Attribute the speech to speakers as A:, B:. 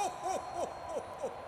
A: ho, ho, ho, ho, ho.